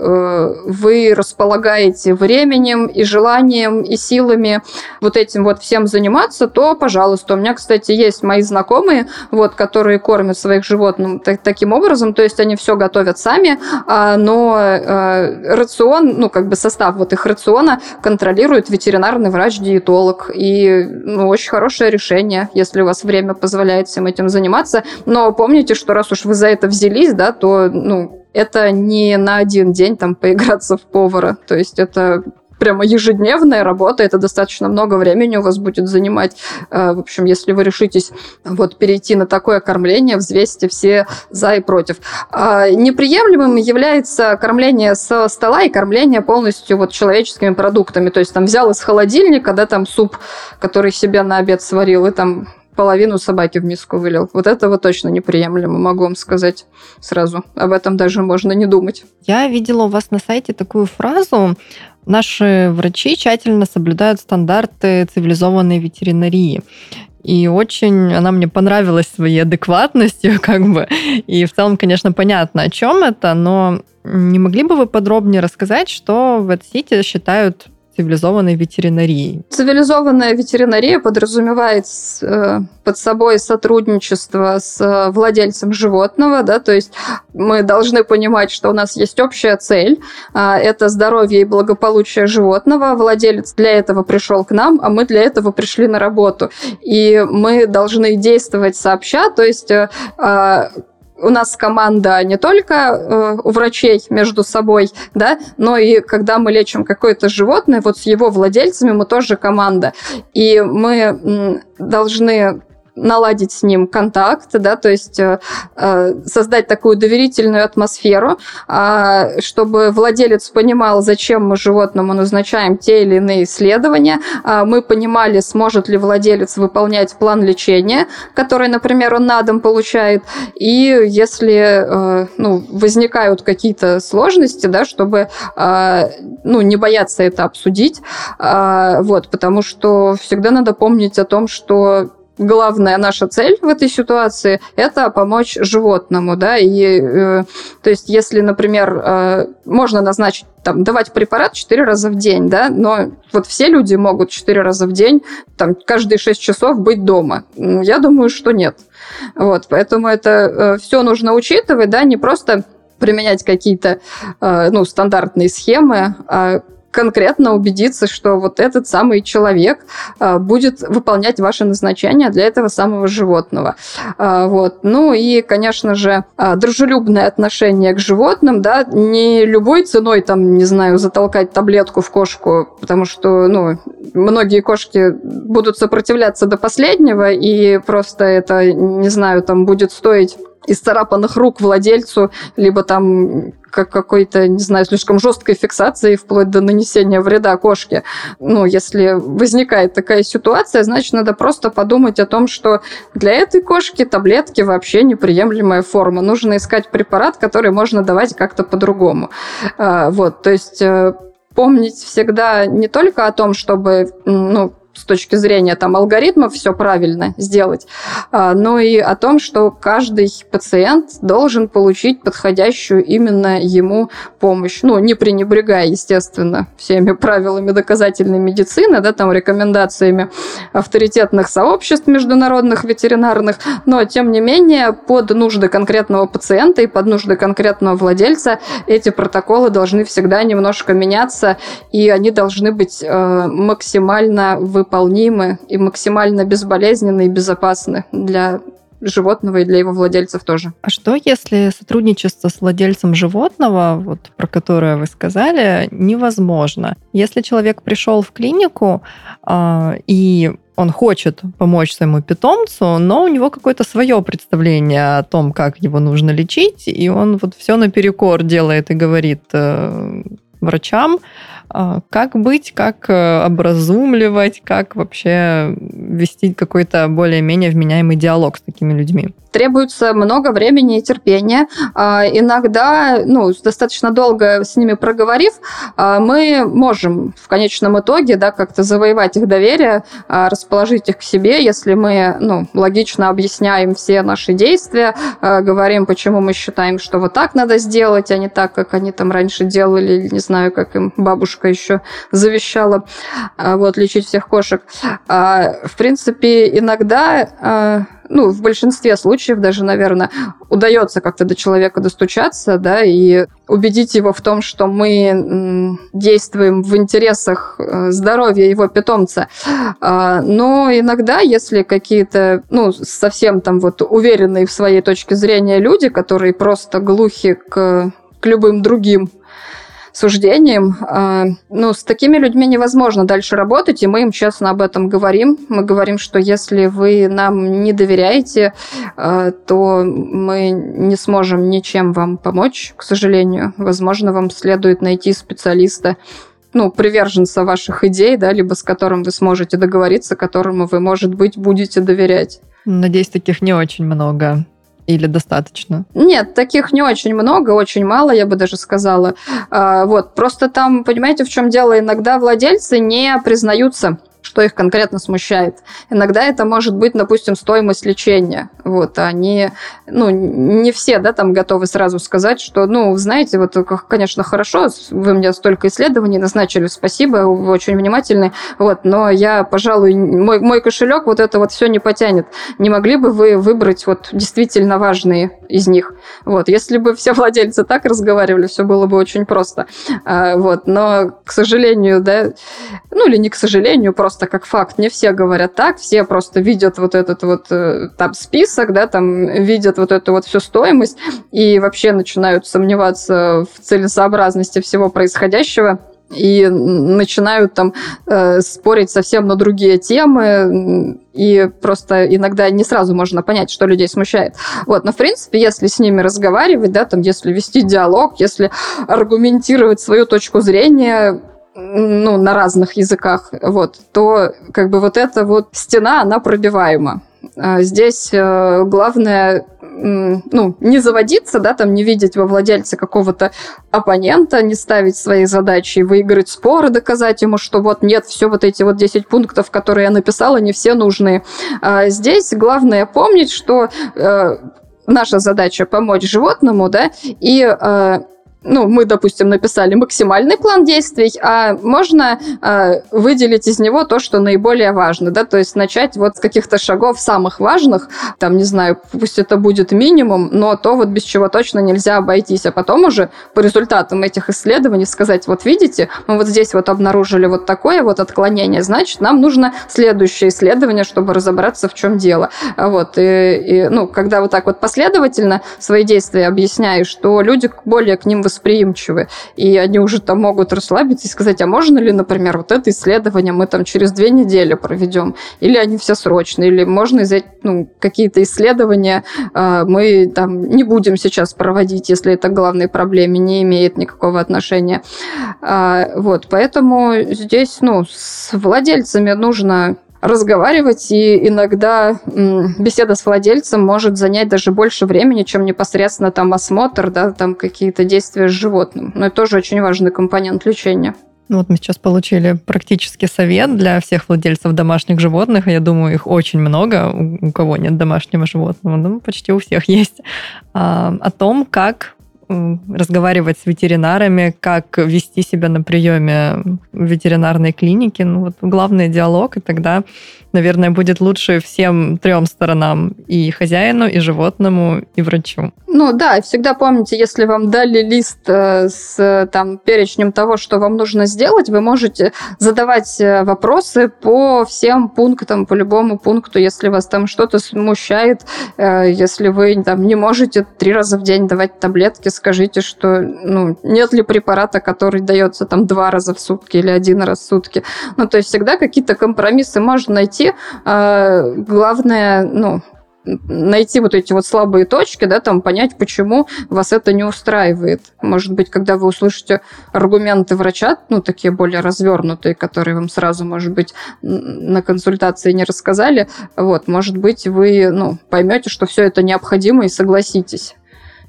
вы располагаете временем и желанием и силами вот этим вот всем заниматься, то, пожалуйста. У меня, кстати, есть мои знакомые, вот, которые кормят своих животных таким образом, то есть они все готовят сами, а, но рацион, ну, как бы состав вот их рациона контролирует ветеринарный врач-диетолог. И ну, очень хорошее решение, если у вас время позволяет всем этим заниматься. Но помните, что раз уж вы за это взялись, да, то ну, это не на один день там поиграться в повара. То есть это прямо ежедневная работа, это достаточно много времени у вас будет занимать. Э, в общем, если вы решитесь вот перейти на такое кормление, взвесьте все за и против. А, неприемлемым является кормление со стола и кормление полностью вот человеческими продуктами. То есть там взял из холодильника, да, там суп, который себе на обед сварил, и там половину собаки в миску вылил. Вот этого точно неприемлемо, могу вам сказать сразу. Об этом даже можно не думать. Я видела у вас на сайте такую фразу Наши врачи тщательно соблюдают стандарты цивилизованной ветеринарии. И очень она мне понравилась своей адекватностью, [LAUGHS] как бы. И в целом, конечно, понятно, о чем это, но не могли бы вы подробнее рассказать, что в Эдсити считают цивилизованной ветеринарией? Цивилизованная ветеринария подразумевает э, под собой сотрудничество с э, владельцем животного, да, то есть мы должны понимать, что у нас есть общая цель, а, это здоровье и благополучие животного. Владелец для этого пришел к нам, а мы для этого пришли на работу. И мы должны действовать сообща, то есть э, а, у нас команда не только э, у врачей между собой, да, но и когда мы лечим какое-то животное, вот с его владельцами мы тоже команда. И мы должны наладить с ним контакт, да, то есть э, э, создать такую доверительную атмосферу, э, чтобы владелец понимал, зачем мы животному назначаем те или иные исследования, э, мы понимали, сможет ли владелец выполнять план лечения, который, например, он на дом получает, и если э, ну, возникают какие-то сложности, да, чтобы э, ну, не бояться это обсудить, э, вот, потому что всегда надо помнить о том, что главная наша цель в этой ситуации – это помочь животному, да, и э, то есть если, например, э, можно назначить там, давать препарат 4 раза в день, да, но вот все люди могут 4 раза в день, там, каждые 6 часов быть дома. Я думаю, что нет. Вот, поэтому это э, все нужно учитывать, да, не просто применять какие-то, э, ну, стандартные схемы, а конкретно убедиться, что вот этот самый человек а, будет выполнять ваше назначение для этого самого животного. А, вот. Ну и, конечно же, а, дружелюбное отношение к животным, да, не любой ценой, там, не знаю, затолкать таблетку в кошку, потому что, ну, многие кошки будут сопротивляться до последнего, и просто это, не знаю, там будет стоить из царапанных рук владельцу, либо там как какой-то, не знаю, слишком жесткой фиксации вплоть до нанесения вреда кошке. Ну, если возникает такая ситуация, значит, надо просто подумать о том, что для этой кошки таблетки вообще неприемлемая форма. Нужно искать препарат, который можно давать как-то по-другому. А, вот, то есть э, помнить всегда не только о том, чтобы ну, с точки зрения там, алгоритмов все правильно сделать, а, но и о том, что каждый пациент должен получить подходящую именно ему помощь. Ну, не пренебрегая, естественно, всеми правилами доказательной медицины, да, там, рекомендациями авторитетных сообществ международных ветеринарных, но, тем не менее, под нужды конкретного пациента и под нужды конкретного владельца эти протоколы должны всегда немножко меняться, и они должны быть э, максимально вы выполнимы и максимально безболезненны и безопасны для животного и для его владельцев тоже. А что, если сотрудничество с владельцем животного, вот про которое вы сказали, невозможно? Если человек пришел в клинику э, и он хочет помочь своему питомцу, но у него какое-то свое представление о том, как его нужно лечить, и он вот все наперекор делает и говорит э, врачам, как быть, как э, образумливать, как вообще вести какой-то более-менее вменяемый диалог с такими людьми? требуется много времени и терпения. А, иногда, ну, достаточно долго с ними проговорив, а, мы можем в конечном итоге, да, как-то завоевать их доверие, а, расположить их к себе, если мы, ну, логично объясняем все наши действия, говорим, почему мы считаем, что вот так надо сделать, а не так, как они там раньше делали, не знаю, как им бабушка еще завещала, вот, лечить всех кошек. В принципе, иногда ну, в большинстве случаев даже, наверное, удается как-то до человека достучаться, да, и убедить его в том, что мы действуем в интересах э, здоровья его питомца. А, но иногда, если какие-то, ну, совсем там вот уверенные в своей точке зрения люди, которые просто глухи к, к любым другим суждением. А, ну, с такими людьми невозможно дальше работать, и мы им честно об этом говорим. Мы говорим, что если вы нам не доверяете, а, то мы не сможем ничем вам помочь, к сожалению. Возможно, вам следует найти специалиста, ну, приверженца ваших идей, да, либо с которым вы сможете договориться, которому вы, может быть, будете доверять. Надеюсь, таких не очень много. Или достаточно? Нет, таких не очень много, очень мало, я бы даже сказала. А, вот, просто там, понимаете, в чем дело? Иногда владельцы не признаются что их конкретно смущает. Иногда это может быть, допустим, стоимость лечения. Вот, они, ну, не все, да, там готовы сразу сказать, что, ну, знаете, вот, конечно, хорошо, вы мне столько исследований назначили, спасибо, вы очень внимательны, вот, но я, пожалуй, мой, мой кошелек вот это вот все не потянет. Не могли бы вы выбрать вот действительно важные из них? Вот, если бы все владельцы так разговаривали, все было бы очень просто. А, вот, но, к сожалению, да, ну, или не к сожалению, просто просто как факт. Не все говорят так, все просто видят вот этот вот э, там список, да, там видят вот эту вот всю стоимость и вообще начинают сомневаться в целесообразности всего происходящего и начинают там э, спорить совсем на другие темы, и просто иногда не сразу можно понять, что людей смущает. Вот, но в принципе, если с ними разговаривать, да, там, если вести диалог, если аргументировать свою точку зрения, ну, на разных языках, вот, то как бы вот эта вот стена, она пробиваема. А здесь э, главное ну, не заводиться, да, там не видеть во владельце какого-то оппонента, не ставить свои задачи, выиграть споры, доказать ему, что вот нет, все вот эти вот 10 пунктов, которые я написала, не все нужны. А здесь главное помнить, что э, наша задача помочь животному, да, и э, ну, мы, допустим, написали максимальный план действий, а можно э, выделить из него то, что наиболее важно, да, то есть начать вот с каких-то шагов самых важных, там, не знаю, пусть это будет минимум, но то вот без чего точно нельзя обойтись, а потом уже по результатам этих исследований сказать, вот видите, мы вот здесь вот обнаружили вот такое вот отклонение, значит, нам нужно следующее исследование, чтобы разобраться, в чем дело. Вот, и, и ну, когда вот так вот последовательно свои действия объясняешь, что люди более к ним восприимчивы, и они уже там могут расслабиться и сказать, а можно ли, например, вот это исследование мы там через две недели проведем, или они все срочные, или можно взять ну, какие-то исследования э, мы там не будем сейчас проводить, если это к главной проблеме не имеет никакого отношения. Э, вот, поэтому здесь, ну, с владельцами нужно разговаривать, и иногда беседа с владельцем может занять даже больше времени, чем непосредственно там осмотр, да, там какие-то действия с животным. Но это тоже очень важный компонент лечения. Ну вот мы сейчас получили практически совет для всех владельцев домашних животных. Я думаю, их очень много, у кого нет домашнего животного. Ну, почти у всех есть. А, о том, как разговаривать с ветеринарами, как вести себя на приеме в ветеринарной клинике. Ну, вот главный диалог, и тогда наверное, будет лучше всем трем сторонам, и хозяину, и животному, и врачу. Ну да, всегда помните, если вам дали лист э, с там, перечнем того, что вам нужно сделать, вы можете задавать э, вопросы по всем пунктам, по любому пункту, если вас там что-то смущает, э, если вы там не можете три раза в день давать таблетки, скажите, что ну, нет ли препарата, который дается там два раза в сутки или один раз в сутки. Ну, то есть всегда какие-то компромиссы можно найти, а, главное, ну, найти вот эти вот слабые точки, да, там понять, почему вас это не устраивает. Может быть, когда вы услышите аргументы врача, ну, такие более развернутые, которые вам сразу, может быть, на консультации не рассказали, вот, может быть, вы, ну, поймете, что все это необходимо и согласитесь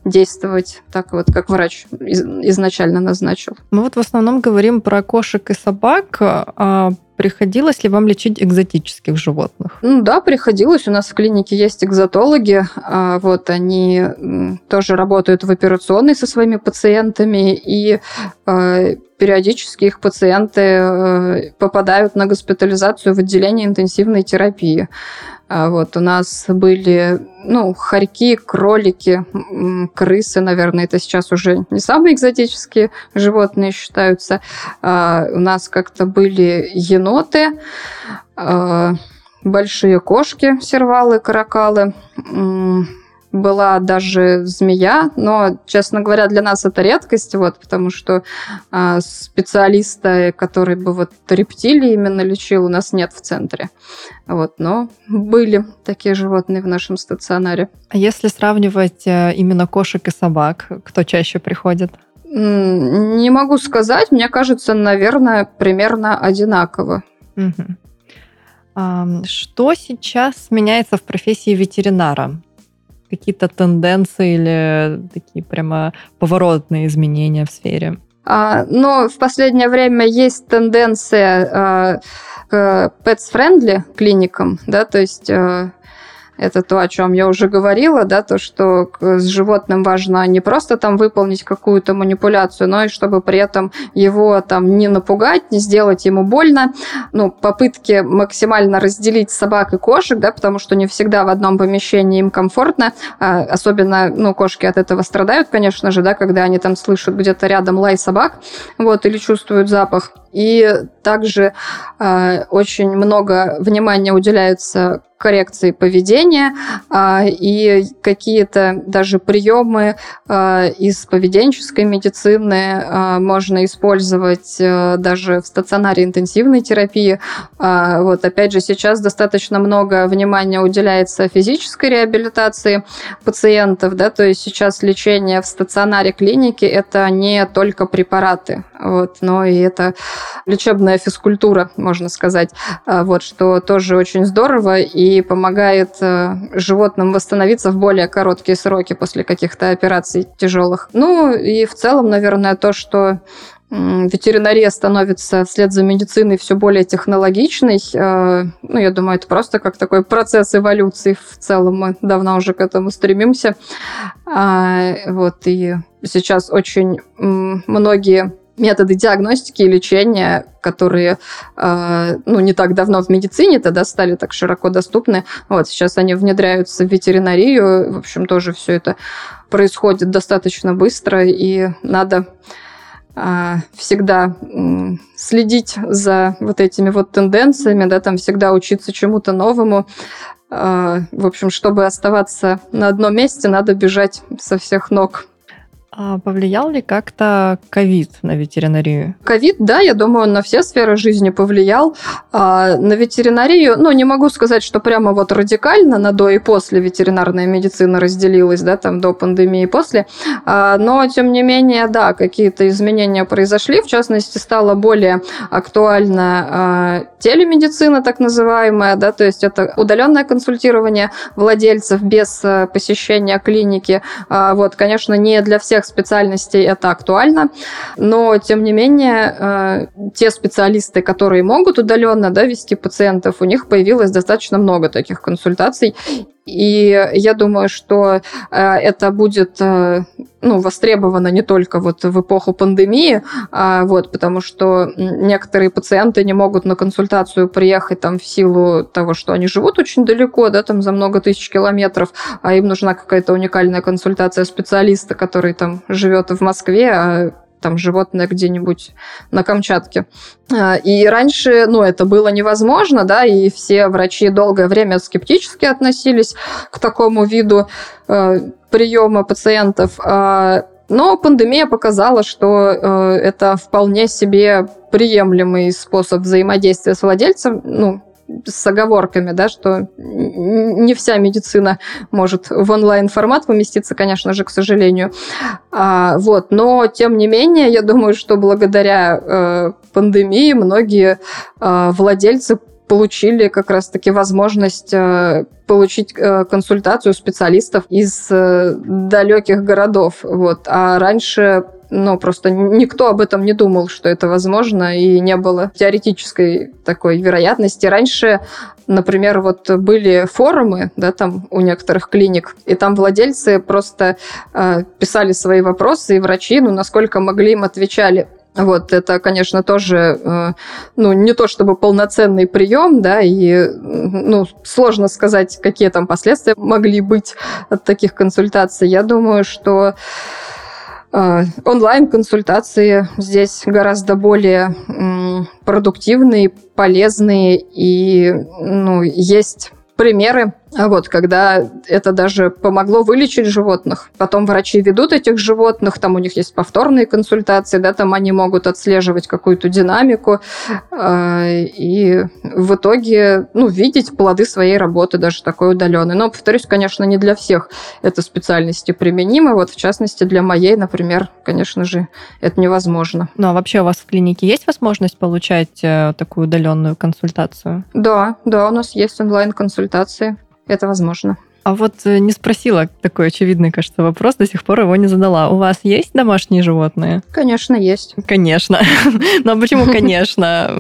действовать так вот, как врач изначально назначил. Мы вот в основном говорим про кошек и собак, а Приходилось ли вам лечить экзотических животных? Ну, да, приходилось. У нас в клинике есть экзотологи. А, вот они тоже работают в операционной со своими пациентами, и а, периодически их пациенты э, попадают на госпитализацию в отделение интенсивной терапии. А вот у нас были, ну, хорьки, кролики, крысы, наверное, это сейчас уже не самые экзотические животные считаются. А у нас как-то были еноты, а, большие кошки, сервалы, каракалы, была даже змея, но, честно говоря, для нас это редкость, вот, потому что э, специалиста, который бы вот рептилии именно лечил, у нас нет в центре. Вот, но были такие животные в нашем стационаре. А если сравнивать э, именно кошек и собак, кто чаще приходит? Не могу сказать, мне кажется, наверное, примерно одинаково. Угу. Что сейчас меняется в профессии ветеринара? Какие-то тенденции или такие прямо поворотные изменения в сфере? А, но в последнее время есть тенденция а, к pets-friendly клиникам, да, то есть а, это то, о чем я уже говорила, да, то, что с животным важно не просто там выполнить какую-то манипуляцию, но и чтобы при этом его там не напугать, не сделать ему больно. Ну, попытки максимально разделить собак и кошек, да, потому что не всегда в одном помещении им комфортно, а, особенно, ну, кошки от этого страдают, конечно же, да, когда они там слышат где-то рядом лай собак, вот, или чувствуют запах. И также э, очень много внимания уделяется коррекции поведения э, и какие-то даже приемы э, из поведенческой медицины э, можно использовать э, даже в стационаре интенсивной терапии. Э, вот опять же сейчас достаточно много внимания уделяется физической реабилитации пациентов, да, то есть сейчас лечение в стационаре клиники это не только препараты, вот, но и это лечебная физкультура, можно сказать, а, вот, что тоже очень здорово и помогает э, животным восстановиться в более короткие сроки после каких-то операций тяжелых. Ну и в целом, наверное, то, что ветеринария становится вслед за медициной все более технологичной. Э, ну, я думаю, это просто как такой процесс эволюции в целом. Мы давно уже к этому стремимся. А, вот, и сейчас очень многие методы диагностики и лечения, которые э, ну, не так давно в медицине тогда стали так широко доступны. Вот, сейчас они внедряются в ветеринарию. В общем, тоже все это происходит достаточно быстро, и надо э, всегда следить за вот этими вот тенденциями, да, там всегда учиться чему-то новому. Э, в общем, чтобы оставаться на одном месте, надо бежать со всех ног. А повлиял ли как-то ковид на ветеринарию? Ковид, да, я думаю, он на все сферы жизни повлиял. А на ветеринарию, ну, не могу сказать, что прямо вот радикально на до и после ветеринарная медицина разделилась, да, там до пандемии и после. А, но, тем не менее, да, какие-то изменения произошли. В частности, стало более актуально а, телемедицина, так называемая, да, то есть это удаленное консультирование владельцев без а, посещения клиники. А, вот, конечно, не для всех всех специальностей это актуально, но тем не менее э, те специалисты, которые могут удаленно да, вести пациентов, у них появилось достаточно много таких консультаций, и я думаю, что э, это будет э, ну, востребовано не только вот в эпоху пандемии, а вот, потому что некоторые пациенты не могут на консультацию приехать там в силу того, что они живут очень далеко, да, там за много тысяч километров, а им нужна какая-то уникальная консультация специалиста, который там живет в Москве, а там животное где-нибудь на Камчатке. А, и раньше, ну, это было невозможно, да, и все врачи долгое время скептически относились к такому виду э, приема пациентов. А, но пандемия показала, что э, это вполне себе приемлемый способ взаимодействия с владельцем, ну, с оговорками, да, что не вся медицина может в онлайн-формат поместиться, конечно же, к сожалению. А, вот, но, тем не менее, я думаю, что благодаря э, пандемии многие э, владельцы получили как раз-таки возможность э, получить э, консультацию специалистов из э, далеких городов. Вот. А раньше ну, просто никто об этом не думал, что это возможно, и не было теоретической такой вероятности. Раньше, например, вот были форумы, да, там у некоторых клиник, и там владельцы просто э, писали свои вопросы, и врачи, ну, насколько могли, им отвечали. Вот, это, конечно, тоже, э, ну, не то чтобы полноценный прием, да, и, ну, сложно сказать, какие там последствия могли быть от таких консультаций. Я думаю, что онлайн-консультации здесь гораздо более продуктивные, полезные, и, ну, есть примеры а вот, когда это даже помогло вылечить животных. Потом врачи ведут этих животных, там у них есть повторные консультации, да, там они могут отслеживать какую-то динамику э, и в итоге, ну, видеть плоды своей работы даже такой удаленной. Но, повторюсь, конечно, не для всех это специальности применимы. Вот, в частности, для моей, например, конечно же, это невозможно. Ну, а вообще у вас в клинике есть возможность получать э, такую удаленную консультацию? Да, да, у нас есть онлайн-консультации это возможно. А вот э, не спросила такой очевидный, кажется, вопрос, до сих пор его не задала. У вас есть домашние животные? Конечно, есть. Конечно. [LAUGHS] Но почему [LAUGHS] конечно?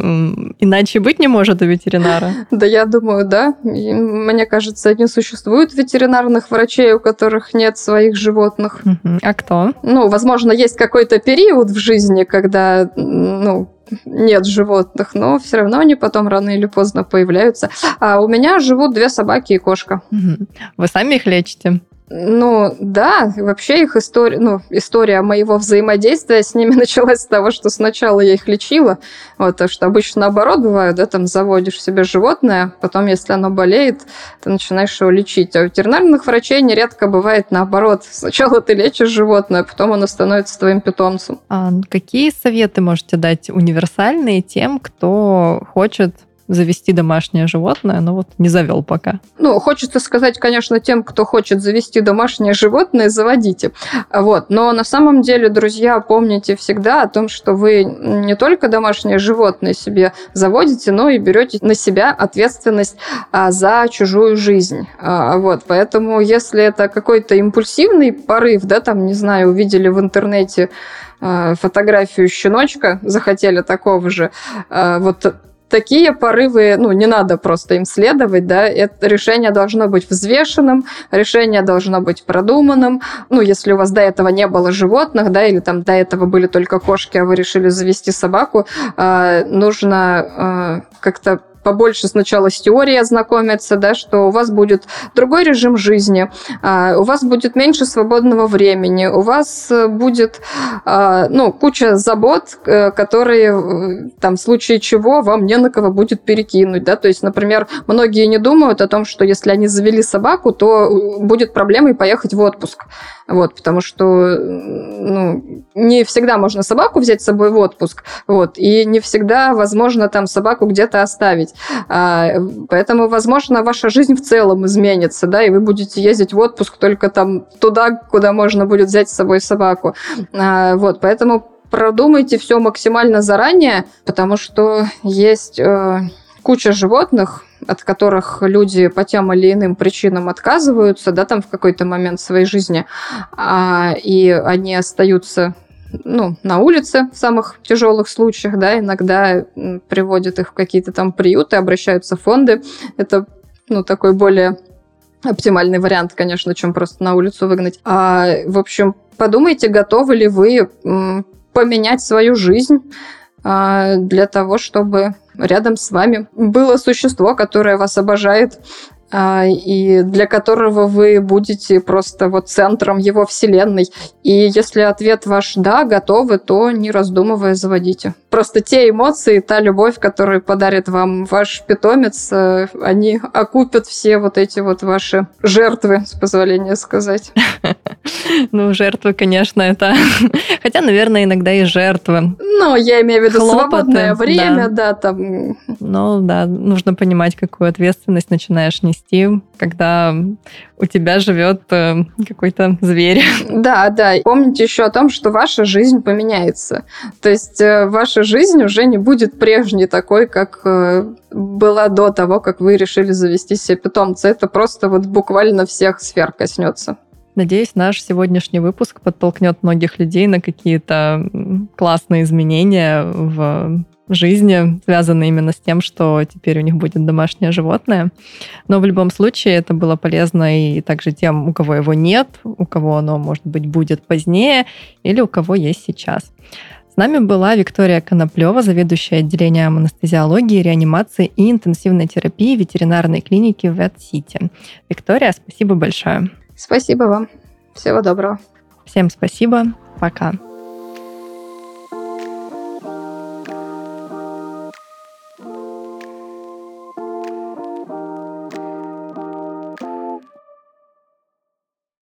Иначе быть не может у ветеринара. Да, я думаю, да. Мне кажется, не существует ветеринарных врачей, у которых нет своих животных. А кто? Ну, возможно, есть какой-то период в жизни, когда, ну, нет животных, но все равно они потом рано или поздно появляются. А у меня живут две собаки и кошка. Вы сами их лечите? Ну, да, вообще их история, ну, история моего взаимодействия с ними [LAUGHS] началась с того, что сначала я их лечила, вот, то что обычно наоборот бывает, да, там заводишь себе животное, потом, если оно болеет, ты начинаешь его лечить. А у ветеринарных врачей нередко бывает наоборот. Сначала ты лечишь животное, потом оно становится твоим питомцем. А какие советы можете дать универсальные тем, кто хочет завести домашнее животное, но вот не завел пока. Ну, хочется сказать, конечно, тем, кто хочет завести домашнее животное, заводите. Вот. Но на самом деле, друзья, помните всегда о том, что вы не только домашнее животное себе заводите, но и берете на себя ответственность а, за чужую жизнь. А, вот. Поэтому, если это какой-то импульсивный порыв, да, там, не знаю, увидели в интернете а, фотографию щеночка, захотели такого же, вот такие порывы, ну, не надо просто им следовать, да, это решение должно быть взвешенным, решение должно быть продуманным, ну, если у вас до этого не было животных, да, или там до этого были только кошки, а вы решили завести собаку, э, нужно э, как-то побольше сначала с теорией ознакомиться, да, что у вас будет другой режим жизни, а, у вас будет меньше свободного времени, у вас э, будет а, ну, куча забот, э, которые э, там в случае чего вам не на кого будет перекинуть. Да? То есть, например, многие не думают о том, что если они завели собаку, то будет проблемой поехать в отпуск. Вот, потому что ну, не всегда можно собаку взять с собой в отпуск, вот, и не всегда возможно там собаку где-то оставить. А, поэтому, возможно, ваша жизнь в целом изменится, да, и вы будете ездить в отпуск только там туда, куда можно будет взять с собой собаку. А, вот, поэтому продумайте все максимально заранее, потому что есть э, куча животных, от которых люди по тем или иным причинам отказываются, да, там в какой-то момент своей жизни, а, и они остаются ну, на улице в самых тяжелых случаях, да, иногда приводят их в какие-то там приюты, обращаются в фонды. Это, ну, такой более оптимальный вариант, конечно, чем просто на улицу выгнать. А, в общем, подумайте, готовы ли вы поменять свою жизнь а, для того, чтобы рядом с вами было существо, которое вас обожает, и для которого вы будете просто вот центром его вселенной. И если ответ ваш «да», готовы, то не раздумывая заводите. Просто те эмоции, та любовь, которую подарит вам ваш питомец, э, они окупят все вот эти вот ваши жертвы, с позволения сказать. [LAUGHS] Ну, жертвы, конечно, это... [LAUGHS] Хотя, наверное, иногда и жертвы. Ну, я имею в виду Хлопоты, свободное время, да. да, там... Ну, да, нужно понимать, какую ответственность начинаешь нести, когда у тебя живет э, какой-то зверь. [LAUGHS] Да, да. Помните еще о том, что ваша жизнь поменяется. То есть э, ваша жизнь уже не будет прежней такой, как э, была до того, как вы решили завести себе питомца. Это просто вот буквально всех сфер коснется. Надеюсь, наш сегодняшний выпуск подтолкнет многих людей на какие-то классные изменения в жизни, связанные именно с тем, что теперь у них будет домашнее животное. Но в любом случае это было полезно и также тем, у кого его нет, у кого оно, может быть, будет позднее, или у кого есть сейчас. С нами была Виктория Коноплева, заведующая отделением анестезиологии, реанимации и интенсивной терапии ветеринарной клиники Vet City. Виктория, спасибо большое. Спасибо вам. Всего доброго. Всем спасибо. Пока.